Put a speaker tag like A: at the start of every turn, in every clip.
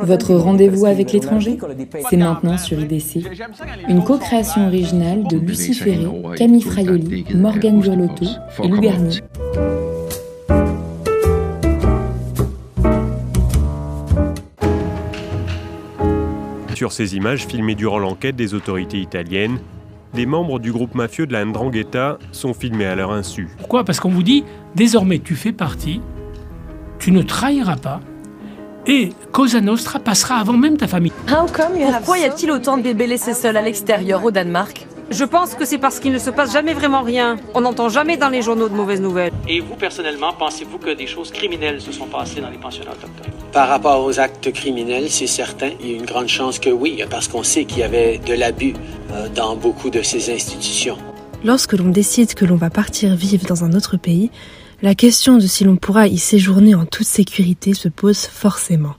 A: Votre rendez-vous avec l'étranger C'est maintenant sur IDC. Une co-création originale de Lucie Ferré, Camille Fraioli, Morgane Burlotto et Lou Garnier.
B: Sur ces images filmées durant l'enquête des autorités italiennes, des membres du groupe mafieux de la Ndrangheta sont filmés à leur insu.
C: Pourquoi? Parce qu'on vous dit, désormais tu fais partie, tu ne trahiras pas, et Cosa Nostra passera avant même ta famille.
D: Pourquoi y a-t-il autant de bébés laissés seuls à l'extérieur au Danemark?
E: Je pense que c'est parce qu'il ne se passe jamais vraiment rien. On n'entend jamais dans les journaux de mauvaises nouvelles.
F: Et vous, personnellement, pensez-vous que des choses criminelles se sont passées dans les pensionnats autochtones?
G: Par rapport aux actes criminels, c'est certain. Il y a une grande chance que oui, parce qu'on sait qu'il y avait de l'abus euh, dans beaucoup de ces institutions.
H: Lorsque l'on décide que l'on va partir vivre dans un autre pays, la question de si l'on pourra y séjourner en toute sécurité se pose forcément.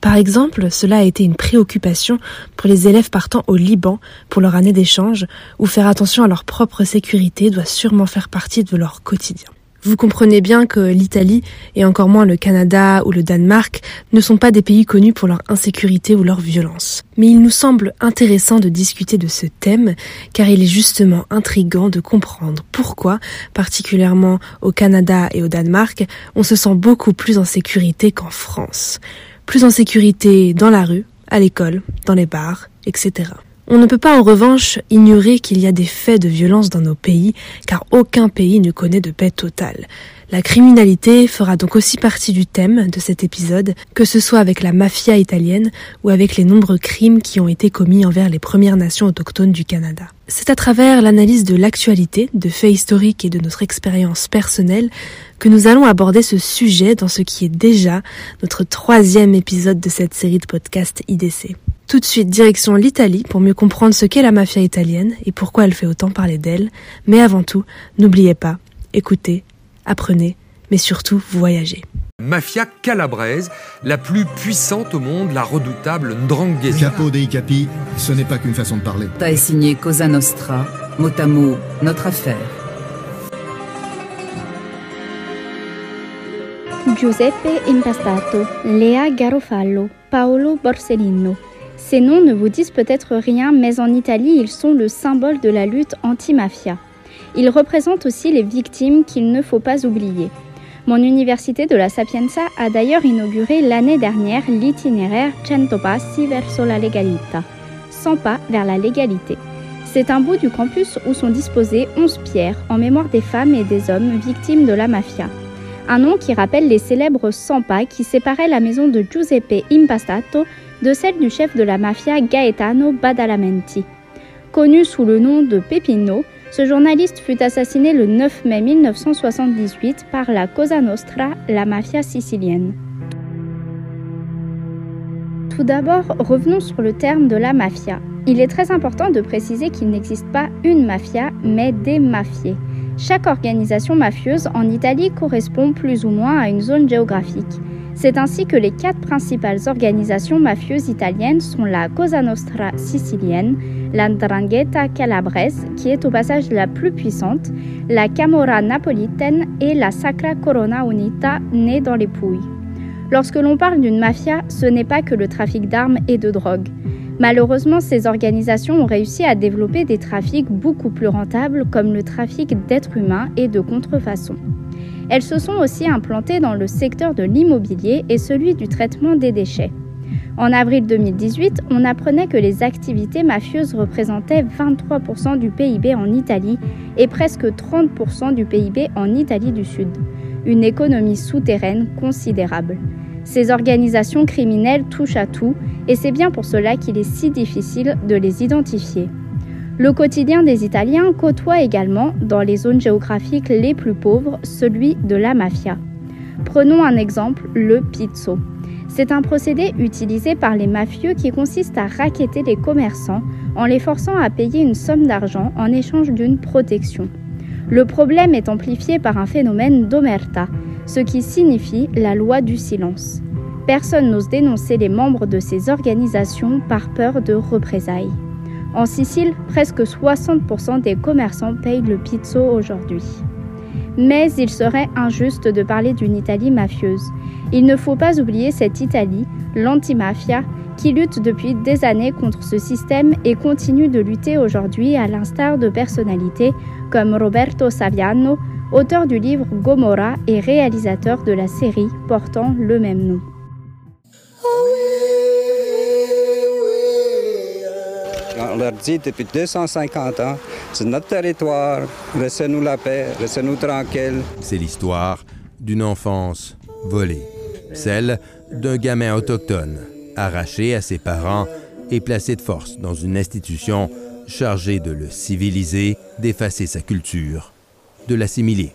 H: Par exemple, cela a été une préoccupation pour les élèves partant au Liban pour leur année d'échange, où faire attention à leur propre sécurité doit sûrement faire partie de leur quotidien. Vous comprenez bien que l'Italie, et encore moins le Canada ou le Danemark, ne sont pas des pays connus pour leur insécurité ou leur violence. Mais il nous semble intéressant de discuter de ce thème, car il est justement intrigant de comprendre pourquoi, particulièrement au Canada et au Danemark, on se sent beaucoup plus en sécurité qu'en France. Plus en sécurité dans la rue, à l'école, dans les bars, etc. On ne peut pas en revanche ignorer qu'il y a des faits de violence dans nos pays, car aucun pays ne connaît de paix totale. La criminalité fera donc aussi partie du thème de cet épisode, que ce soit avec la mafia italienne ou avec les nombreux crimes qui ont été commis envers les Premières Nations autochtones du Canada. C'est à travers l'analyse de l'actualité, de faits historiques et de notre expérience personnelle que nous allons aborder ce sujet dans ce qui est déjà notre troisième épisode de cette série de podcasts IDC. Tout de suite, direction l'Italie pour mieux comprendre ce qu'est la mafia italienne et pourquoi elle fait autant parler d'elle. Mais avant tout, n'oubliez pas, écoutez, apprenez, mais surtout voyagez.
I: Mafia calabraise, la plus puissante au monde, la redoutable Ndrangheta.
J: Capo dei capi, ce n'est pas qu'une façon de parler.
K: T'as signé Cosa Nostra, mot à mot, notre affaire.
L: Giuseppe Impastato, Lea Garofallo, Paolo Borsellino. Ces noms ne vous disent peut-être rien, mais en Italie, ils sont le symbole de la lutte anti-mafia. Ils représentent aussi les victimes qu'il ne faut pas oublier. Mon université de la Sapienza a d'ailleurs inauguré l'année dernière l'itinéraire Cento Passi verso la Legalità, 100 pas vers la légalité. C'est un bout du campus où sont disposées 11 pierres en mémoire des femmes et des hommes victimes de la mafia. Un nom qui rappelle les célèbres 100 pas qui séparaient la maison de Giuseppe Impastato de celle du chef de la mafia Gaetano Badalamenti. Connu sous le nom de Pepino, ce journaliste fut assassiné le 9 mai 1978 par la Cosa Nostra, la mafia sicilienne. Tout d'abord, revenons sur le terme de la mafia. Il est très important de préciser qu'il n'existe pas une mafia, mais des mafiés. Chaque organisation mafieuse en Italie correspond plus ou moins à une zone géographique. C'est ainsi que les quatre principales organisations mafieuses italiennes sont la Cosa Nostra sicilienne, la Ndrangheta calabrese, qui est au passage la plus puissante, la Camorra napolitaine et la Sacra Corona Unita, née dans les Pouilles. Lorsque l'on parle d'une mafia, ce n'est pas que le trafic d'armes et de drogue. Malheureusement, ces organisations ont réussi à développer des trafics beaucoup plus rentables comme le trafic d'êtres humains et de contrefaçon. Elles se sont aussi implantées dans le secteur de l'immobilier et celui du traitement des déchets. En avril 2018, on apprenait que les activités mafieuses représentaient 23% du PIB en Italie et presque 30% du PIB en Italie du Sud. Une économie souterraine considérable. Ces organisations criminelles touchent à tout et c'est bien pour cela qu'il est si difficile de les identifier. Le quotidien des Italiens côtoie également, dans les zones géographiques les plus pauvres, celui de la mafia. Prenons un exemple, le pizzo. C'est un procédé utilisé par les mafieux qui consiste à raqueter les commerçants en les forçant à payer une somme d'argent en échange d'une protection. Le problème est amplifié par un phénomène d'omerta, ce qui signifie la loi du silence. Personne n'ose dénoncer les membres de ces organisations par peur de représailles. En Sicile, presque 60% des commerçants payent le pizzo aujourd'hui. Mais il serait injuste de parler d'une Italie mafieuse. Il ne faut pas oublier cette Italie, l'antimafia, qui lutte depuis des années contre ce système et continue de lutter aujourd'hui à l'instar de personnalités comme Roberto Saviano, auteur du livre Gomorra et réalisateur de la série portant le même nom.
M: On leur dit depuis 250 ans, c'est notre territoire, laissez-nous la paix, laissez-nous tranquille.
N: C'est l'histoire d'une enfance volée, celle d'un gamin autochtone, arraché à ses parents et placé de force dans une institution chargée de le civiliser, d'effacer sa culture, l'assimiler.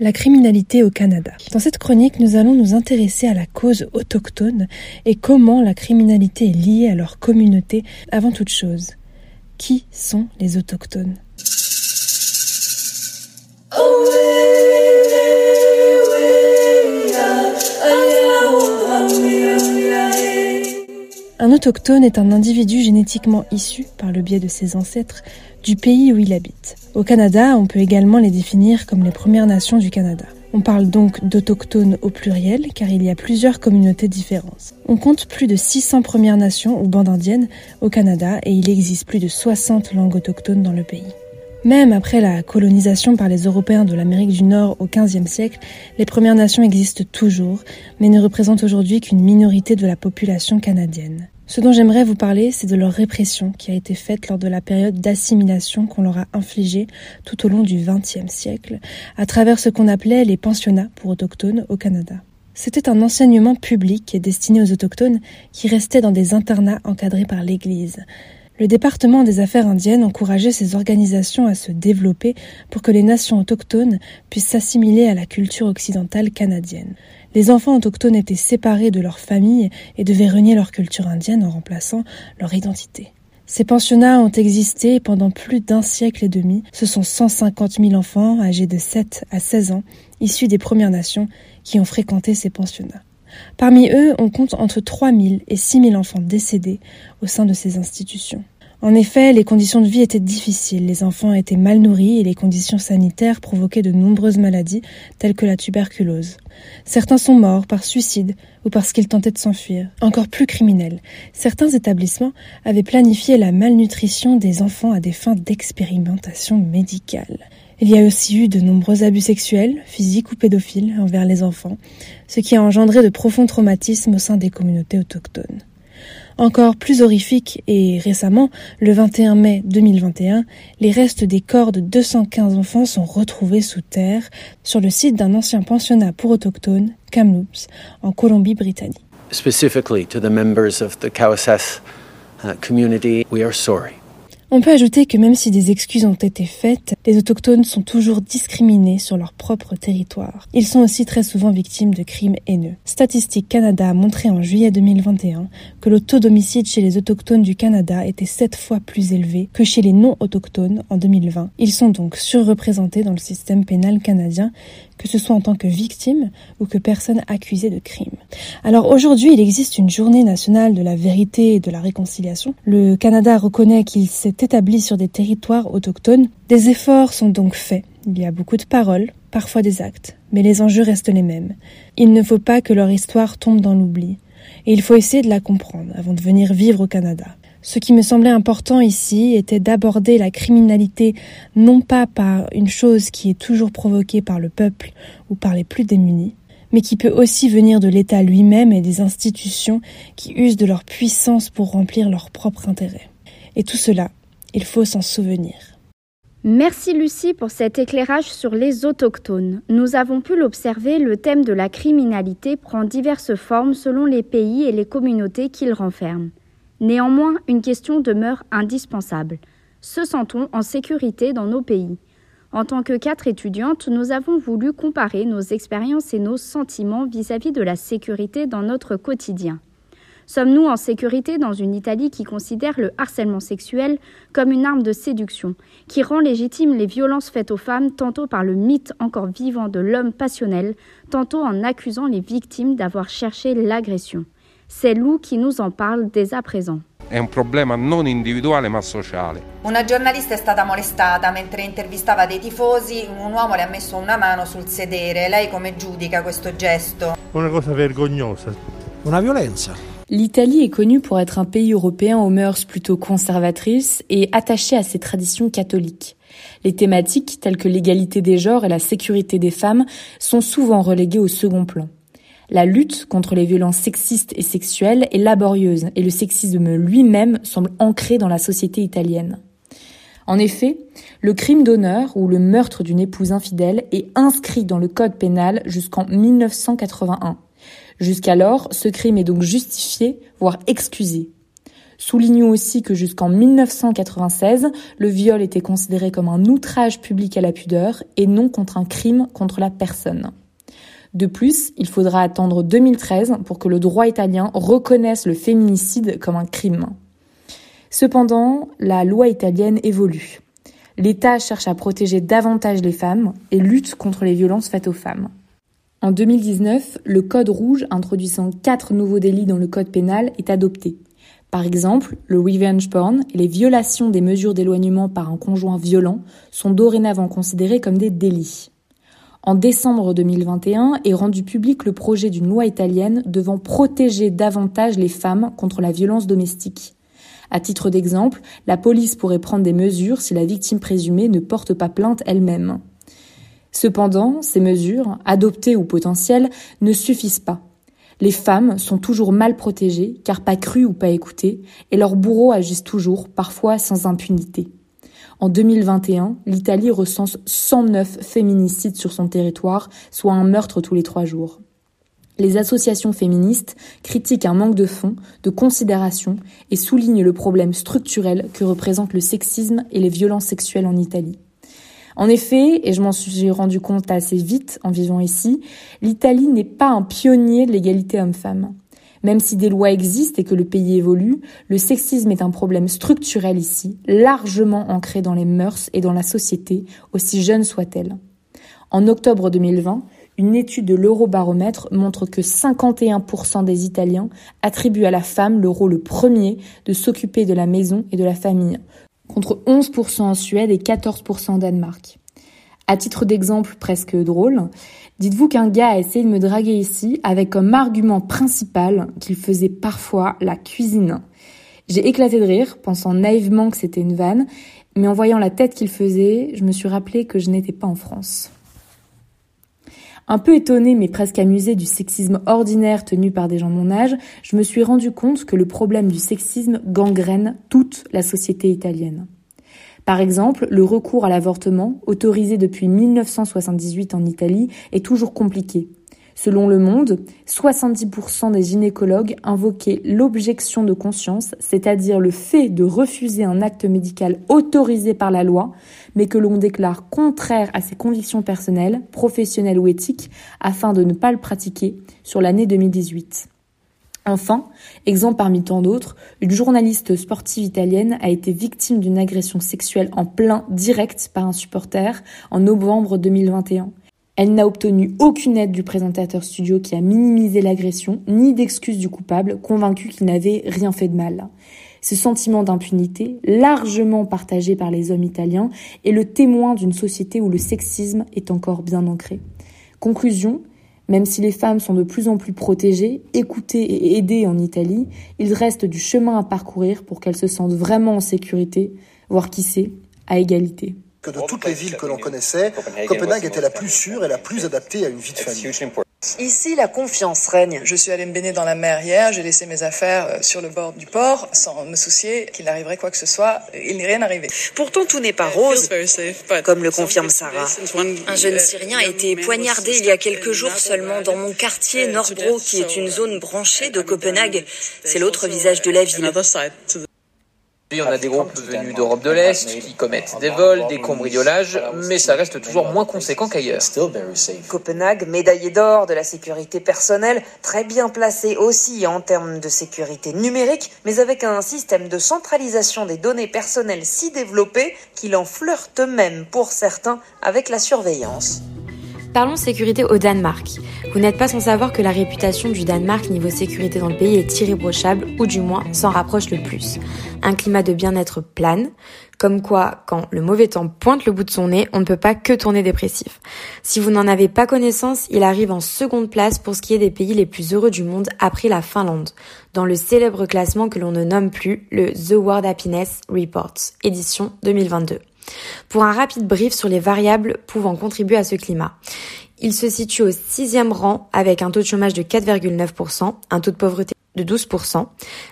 H: La criminalité au Canada. Dans cette chronique, nous allons nous intéresser à la cause autochtone et comment la criminalité est liée à leur communauté avant toute chose. Qui sont les autochtones? Un autochtone est un individu génétiquement issu, par le biais de ses ancêtres, du pays où il habite. Au Canada, on peut également les définir comme les Premières Nations du Canada. On parle donc d'autochtones au pluriel car il y a plusieurs communautés différentes. On compte plus de 600 Premières Nations ou bandes indiennes au Canada et il existe plus de 60 langues autochtones dans le pays. Même après la colonisation par les Européens de l'Amérique du Nord au XVe siècle, les Premières Nations existent toujours, mais ne représentent aujourd'hui qu'une minorité de la population canadienne. Ce dont j'aimerais vous parler, c'est de leur répression qui a été faite lors de la période d'assimilation qu'on leur a infligée tout au long du XXe siècle, à travers ce qu'on appelait les pensionnats pour autochtones au Canada. C'était un enseignement public destiné aux autochtones qui restaient dans des internats encadrés par l'Église. Le département des affaires indiennes encourageait ces organisations à se développer pour que les nations autochtones puissent s'assimiler à la culture occidentale canadienne. Les enfants autochtones étaient séparés de leur famille et devaient renier leur culture indienne en remplaçant leur identité. Ces pensionnats ont existé pendant plus d'un siècle et demi. Ce sont 150 000 enfants âgés de 7 à 16 ans, issus des Premières Nations, qui ont fréquenté ces pensionnats. Parmi eux, on compte entre 3 000 et 6 000 enfants décédés au sein de ces institutions. En effet, les conditions de vie étaient difficiles, les enfants étaient mal nourris et les conditions sanitaires provoquaient de nombreuses maladies telles que la tuberculose. Certains sont morts par suicide ou parce qu'ils tentaient de s'enfuir. Encore plus criminel, certains établissements avaient planifié la malnutrition des enfants à des fins d'expérimentation médicale. Il y a aussi eu de nombreux abus sexuels, physiques ou pédophiles, envers les enfants, ce qui a engendré de profonds traumatismes au sein des communautés autochtones. Encore plus horrifique et récemment, le 21 mai 2021, les restes des corps de 215 enfants sont retrouvés sous terre sur le site d'un ancien pensionnat pour autochtones, Kamloops, en Colombie-Britannique.
O: Specifically to the members of the uh, community, we are sorry.
H: On peut ajouter que même si des excuses ont été faites, les autochtones sont toujours discriminés sur leur propre territoire. Ils sont aussi très souvent victimes de crimes haineux. Statistique Canada a montré en juillet 2021 que le taux d'homicide chez les autochtones du Canada était sept fois plus élevé que chez les non-autochtones en 2020. Ils sont donc surreprésentés dans le système pénal canadien, que ce soit en tant que victime ou que personne accusée de crime. Alors aujourd'hui, il existe une journée nationale de la vérité et de la réconciliation. Le Canada reconnaît qu'il s'est établi sur des territoires autochtones. Des efforts sont donc faits. Il y a beaucoup de paroles, parfois des actes, mais les enjeux restent les mêmes. Il ne faut pas que leur histoire tombe dans l'oubli. Et il faut essayer de la comprendre avant de venir vivre au Canada. Ce qui me semblait important ici était d'aborder la criminalité non pas par une chose qui est toujours provoquée par le peuple ou par les plus démunis, mais qui peut aussi venir de l'État lui-même et des institutions qui usent de leur puissance pour remplir leurs propres intérêts. Et tout cela, il faut s'en souvenir.
L: Merci Lucie pour cet éclairage sur les autochtones. Nous avons pu l'observer, le thème de la criminalité prend diverses formes selon les pays et les communautés qu'il renferme. Néanmoins, une question demeure indispensable. Se sent-on en sécurité dans nos pays? En tant que quatre étudiantes, nous avons voulu comparer nos expériences et nos sentiments vis-à-vis de la sécurité dans notre quotidien. Sommes-nous en sécurité dans une Italie qui considère le harcèlement sexuel comme une arme de séduction, qui rend légitime les violences faites aux femmes tantôt par le mythe encore vivant de l'homme passionnel, tantôt en accusant les victimes d'avoir cherché l'agression? C'est Lou qui nous en parle dès à présent.
P: È un problema non individuale ma sociale.
Q: Una giornalista è stata molestata mentre intervistava dei tifosi, un uomo le ha messo una mano sul sedere. Lei come giudica questo gesto?
R: Una cosa vergognosa. Una violenza.
A: L'Italie est connue pour être un pays européen aux mœurs plutôt conservatrices et attaché à ses traditions catholiques. Les thématiques telles que l'égalité des genres et la sécurité des femmes sont souvent reléguées au second plan. La lutte contre les violences sexistes et sexuelles est laborieuse et le sexisme lui-même semble ancré dans la société italienne. En effet, le crime d'honneur ou le meurtre d'une épouse infidèle est inscrit dans le code pénal jusqu'en 1981. Jusqu'alors, ce crime est donc justifié, voire excusé. Soulignons aussi que jusqu'en 1996, le viol était considéré comme un outrage public à la pudeur et non contre un crime contre la personne. De plus, il faudra attendre 2013 pour que le droit italien reconnaisse le féminicide comme un crime. Cependant, la loi italienne évolue. L'État cherche à protéger davantage les femmes et lutte contre les violences faites aux femmes. En 2019, le Code rouge introduisant quatre nouveaux délits dans le Code pénal est adopté. Par exemple, le revenge porn et les violations des mesures d'éloignement par un conjoint violent sont dorénavant considérés comme des délits. En décembre 2021 est rendu public le projet d'une loi italienne devant protéger davantage les femmes contre la violence domestique. À titre d'exemple, la police pourrait prendre des mesures si la victime présumée ne porte pas plainte elle-même. Cependant, ces mesures, adoptées ou potentielles, ne suffisent pas. Les femmes sont toujours mal protégées, car pas crues ou pas écoutées, et leurs bourreaux agissent toujours, parfois sans impunité. En 2021, l'Italie recense 109 féminicides sur son territoire, soit un meurtre tous les trois jours. Les associations féministes critiquent un manque de fond, de considération et soulignent le problème structurel que représentent le sexisme et les violences sexuelles en Italie. En effet, et je m'en suis rendu compte assez vite en vivant ici, l'Italie n'est pas un pionnier de l'égalité homme-femme. Même si des lois existent et que le pays évolue, le sexisme est un problème structurel ici, largement ancré dans les mœurs et dans la société, aussi jeune soit-elle. En octobre 2020, une étude de l'Eurobaromètre montre que 51% des Italiens attribuent à la femme le rôle premier de s'occuper de la maison et de la famille, contre 11% en Suède et 14% en Danemark. À titre d'exemple presque drôle, dites-vous qu'un gars a essayé de me draguer ici avec comme argument principal qu'il faisait parfois la cuisine. J'ai éclaté de rire, pensant naïvement que c'était une vanne, mais en voyant la tête qu'il faisait, je me suis rappelé que je n'étais pas en France. Un peu étonnée mais presque amusée du sexisme ordinaire tenu par des gens de mon âge, je me suis rendu compte que le problème du sexisme gangrène toute la société italienne. Par exemple, le recours à l'avortement, autorisé depuis 1978 en Italie, est toujours compliqué. Selon Le Monde, 70% des gynécologues invoquaient l'objection de conscience, c'est-à-dire le fait de refuser un acte médical autorisé par la loi, mais que l'on déclare contraire à ses convictions personnelles, professionnelles ou éthiques, afin de ne pas le pratiquer, sur l'année 2018. Enfin, exemple parmi tant d'autres, une journaliste sportive italienne a été victime d'une agression sexuelle en plein direct par un supporter en novembre 2021. Elle n'a obtenu aucune aide du présentateur studio qui a minimisé l'agression, ni d'excuses du coupable, convaincu qu'il n'avait rien fait de mal. Ce sentiment d'impunité, largement partagé par les hommes italiens, est le témoin d'une société où le sexisme est encore bien ancré. Conclusion, même si les femmes sont de plus en plus protégées, écoutées et aidées en Italie, il reste du chemin à parcourir pour qu'elles se sentent vraiment en sécurité, voire qui sait, à égalité
S: que de toutes les villes que l'on connaissait, Copenhague était la plus sûre et la plus adaptée à une vie de famille.
T: Ici, la confiance règne. Je suis allée me baigner dans la mer hier, j'ai laissé mes affaires euh, sur le bord du port sans me soucier qu'il n'arriverait quoi que ce soit. Il n'est rien arrivé.
U: Pourtant, tout n'est pas rose, comme le confirme Sarah. Un jeune Syrien a été poignardé il y a quelques jours seulement dans mon quartier Norbro, qui est une zone branchée de Copenhague. C'est l'autre visage de la ville.
V: On a des groupes venus d'Europe de l'Est qui commettent des vols, des cambriolages, mais ça reste toujours moins conséquent qu'ailleurs.
U: Copenhague, médaillé d'or de la sécurité personnelle, très bien placé aussi en termes de sécurité numérique, mais avec un système de centralisation des données personnelles si développé qu'il en flirte même pour certains avec la surveillance.
W: Parlons sécurité au Danemark. Vous n'êtes pas sans savoir que la réputation du Danemark niveau sécurité dans le pays est irréprochable, ou du moins s'en rapproche le plus. Un climat de bien-être plane, comme quoi, quand le mauvais temps pointe le bout de son nez, on ne peut pas que tourner dépressif. Si vous n'en avez pas connaissance, il arrive en seconde place pour ce qui est des pays les plus heureux du monde après la Finlande, dans le célèbre classement que l'on ne nomme plus le The World Happiness Report, édition 2022 pour un rapide brief sur les variables pouvant contribuer à ce climat. Il se situe au sixième rang avec un taux de chômage de 4,9%, un taux de pauvreté de 12%,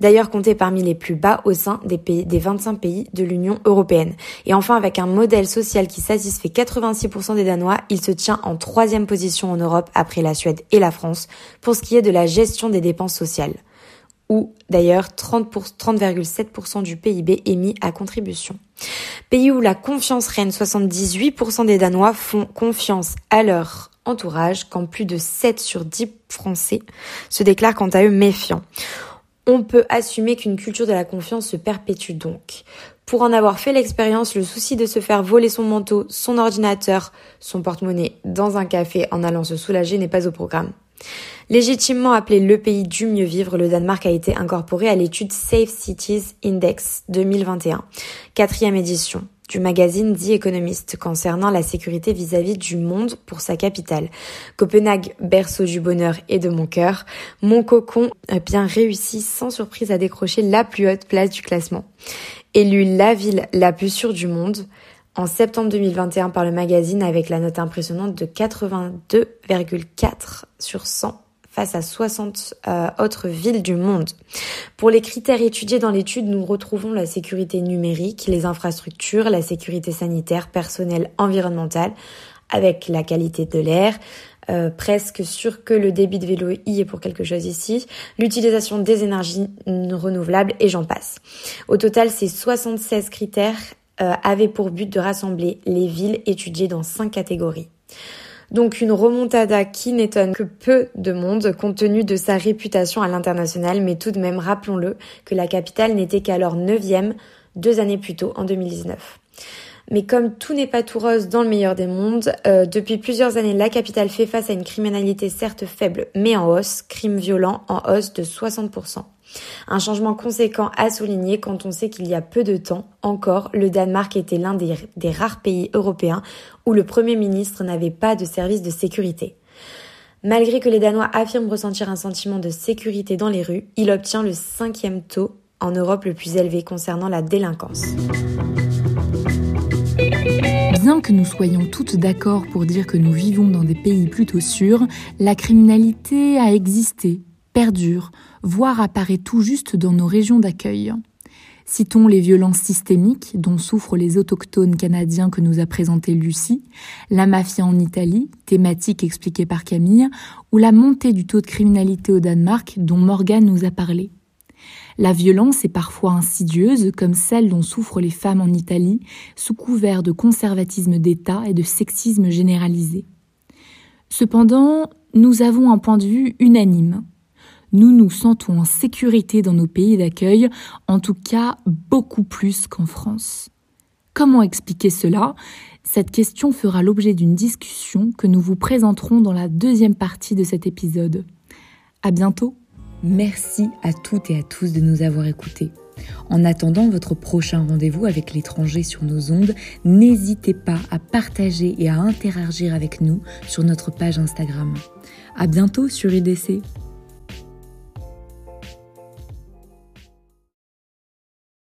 W: d'ailleurs compté parmi les plus bas au sein des, pays, des 25 pays de l'Union européenne. Et enfin, avec un modèle social qui satisfait 86% des Danois, il se tient en troisième position en Europe après la Suède et la France pour ce qui est de la gestion des dépenses sociales ou d'ailleurs 30,7% du PIB est mis à contribution. Pays où la confiance règne, 78% des Danois font confiance à leur entourage, quand plus de 7 sur 10 Français se déclarent quant à eux méfiants. On peut assumer qu'une culture de la confiance se perpétue donc. Pour en avoir fait l'expérience, le souci de se faire voler son manteau, son ordinateur, son porte-monnaie dans un café en allant se soulager n'est pas au programme. Légitimement appelé le pays du mieux vivre, le Danemark a été incorporé à l'étude Safe Cities Index 2021, quatrième édition du magazine The Economist concernant la sécurité vis-à-vis du monde pour sa capitale. Copenhague, berceau du bonheur et de mon cœur, mon cocon a bien réussi sans surprise à décrocher la plus haute place du classement. Élu la ville la plus sûre du monde, en septembre 2021 par le magazine avec la note impressionnante de 82,4 sur 100 face à 60 euh, autres villes du monde. Pour les critères étudiés dans l'étude, nous retrouvons la sécurité numérique, les infrastructures, la sécurité sanitaire, personnelle, environnementale, avec la qualité de l'air, euh, presque sûr que le débit de vélo y est pour quelque chose ici, l'utilisation des énergies renouvelables et j'en passe. Au total, ces 76 critères euh, avaient pour but de rassembler les villes étudiées dans cinq catégories. Donc une remontada qui n'étonne que peu de monde compte tenu de sa réputation à l'international, mais tout de même rappelons-le que la capitale n'était qu'alors neuvième deux années plus tôt, en 2019. Mais comme tout n'est pas tout rose dans le meilleur des mondes, euh, depuis plusieurs années, la capitale fait face à une criminalité certes faible, mais en hausse, crime violent en hausse de 60%. Un changement conséquent à souligner quand on sait qu'il y a peu de temps encore, le Danemark était l'un des, rares pays européens où le Premier ministre n'avait pas de service de sécurité. Malgré que les Danois affirment ressentir un sentiment de sécurité dans les rues, il obtient le cinquième taux en Europe le plus élevé concernant la délinquance.
A: Bien que nous soyons toutes d'accord pour dire que nous vivons dans des pays plutôt sûrs, la criminalité a existé, perdure, voire apparaît tout juste dans nos régions d'accueil. Citons les violences systémiques dont souffrent les autochtones canadiens que nous a présenté Lucie, la mafia en Italie, thématique expliquée par Camille, ou la montée du taux de criminalité au Danemark dont Morgan nous a parlé. La violence est parfois insidieuse, comme celle dont souffrent les femmes en Italie, sous couvert de conservatisme d'État et de sexisme généralisé. Cependant, nous avons un point de vue unanime nous nous sentons en sécurité dans nos pays d'accueil, en tout cas beaucoup plus qu'en France. Comment expliquer cela? Cette question fera l'objet d'une discussion que nous vous présenterons dans la deuxième partie de cet épisode. À bientôt.
W: Merci à toutes et à tous de nous avoir écoutés. En attendant votre prochain rendez-vous avec l'étranger sur nos ondes, n'hésitez pas à partager et à interagir avec nous sur notre page Instagram. À bientôt sur IDC.